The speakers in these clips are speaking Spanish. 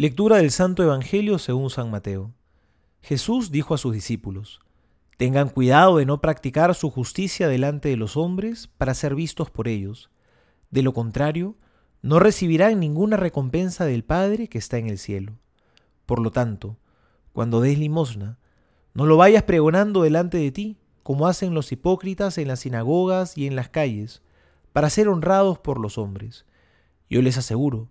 Lectura del Santo Evangelio según San Mateo. Jesús dijo a sus discípulos, Tengan cuidado de no practicar su justicia delante de los hombres para ser vistos por ellos. De lo contrario, no recibirán ninguna recompensa del Padre que está en el cielo. Por lo tanto, cuando des limosna, no lo vayas pregonando delante de ti, como hacen los hipócritas en las sinagogas y en las calles, para ser honrados por los hombres. Yo les aseguro,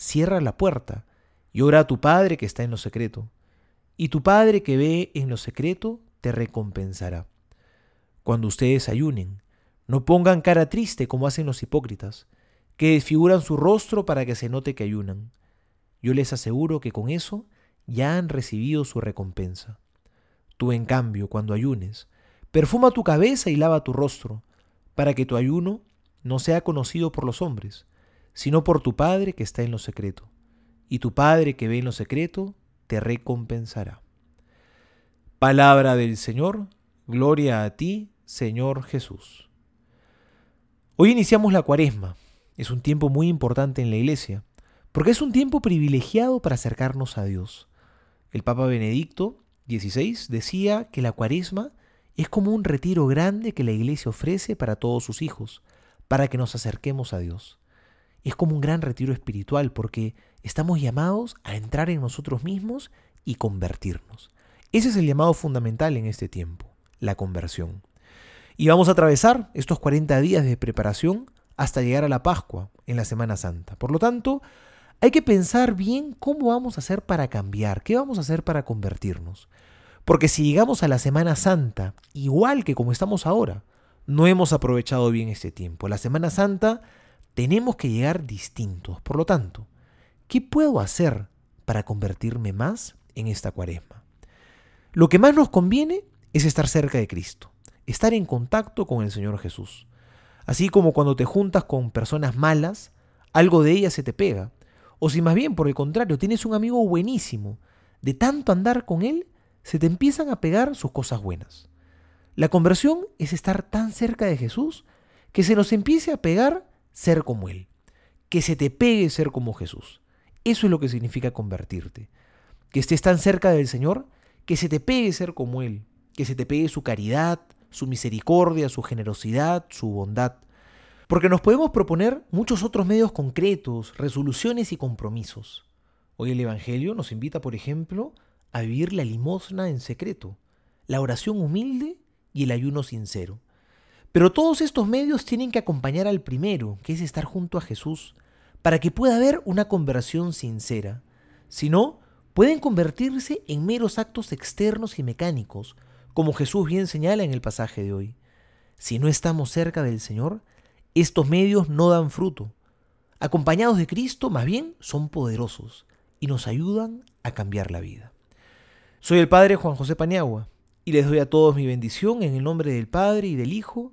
cierra la puerta y ora a tu Padre que está en lo secreto. Y tu Padre que ve en lo secreto te recompensará. Cuando ustedes ayunen, no pongan cara triste como hacen los hipócritas, que desfiguran su rostro para que se note que ayunan. Yo les aseguro que con eso ya han recibido su recompensa. Tú, en cambio, cuando ayunes, perfuma tu cabeza y lava tu rostro, para que tu ayuno no sea conocido por los hombres, sino por tu Padre que está en lo secreto. Y tu Padre que ve en lo secreto te recompensará. Palabra del Señor, gloria a ti, Señor Jesús. Hoy iniciamos la cuaresma. Es un tiempo muy importante en la iglesia, porque es un tiempo privilegiado para acercarnos a Dios. El Papa Benedicto XVI decía que la cuaresma es como un retiro grande que la iglesia ofrece para todos sus hijos, para que nos acerquemos a Dios es como un gran retiro espiritual porque estamos llamados a entrar en nosotros mismos y convertirnos. Ese es el llamado fundamental en este tiempo, la conversión. Y vamos a atravesar estos 40 días de preparación hasta llegar a la Pascua en la Semana Santa. Por lo tanto, hay que pensar bien cómo vamos a hacer para cambiar, qué vamos a hacer para convertirnos. Porque si llegamos a la Semana Santa igual que como estamos ahora, no hemos aprovechado bien este tiempo. La Semana Santa tenemos que llegar distintos. Por lo tanto, ¿qué puedo hacer para convertirme más en esta cuaresma? Lo que más nos conviene es estar cerca de Cristo, estar en contacto con el Señor Jesús. Así como cuando te juntas con personas malas, algo de ellas se te pega. O si más bien, por el contrario, tienes un amigo buenísimo, de tanto andar con él, se te empiezan a pegar sus cosas buenas. La conversión es estar tan cerca de Jesús que se nos empiece a pegar ser como Él. Que se te pegue ser como Jesús. Eso es lo que significa convertirte. Que estés tan cerca del Señor que se te pegue ser como Él. Que se te pegue su caridad, su misericordia, su generosidad, su bondad. Porque nos podemos proponer muchos otros medios concretos, resoluciones y compromisos. Hoy el Evangelio nos invita, por ejemplo, a vivir la limosna en secreto, la oración humilde y el ayuno sincero. Pero todos estos medios tienen que acompañar al primero, que es estar junto a Jesús, para que pueda haber una conversión sincera. Si no, pueden convertirse en meros actos externos y mecánicos, como Jesús bien señala en el pasaje de hoy. Si no estamos cerca del Señor, estos medios no dan fruto. Acompañados de Cristo, más bien, son poderosos y nos ayudan a cambiar la vida. Soy el Padre Juan José Paniagua y les doy a todos mi bendición en el nombre del Padre y del Hijo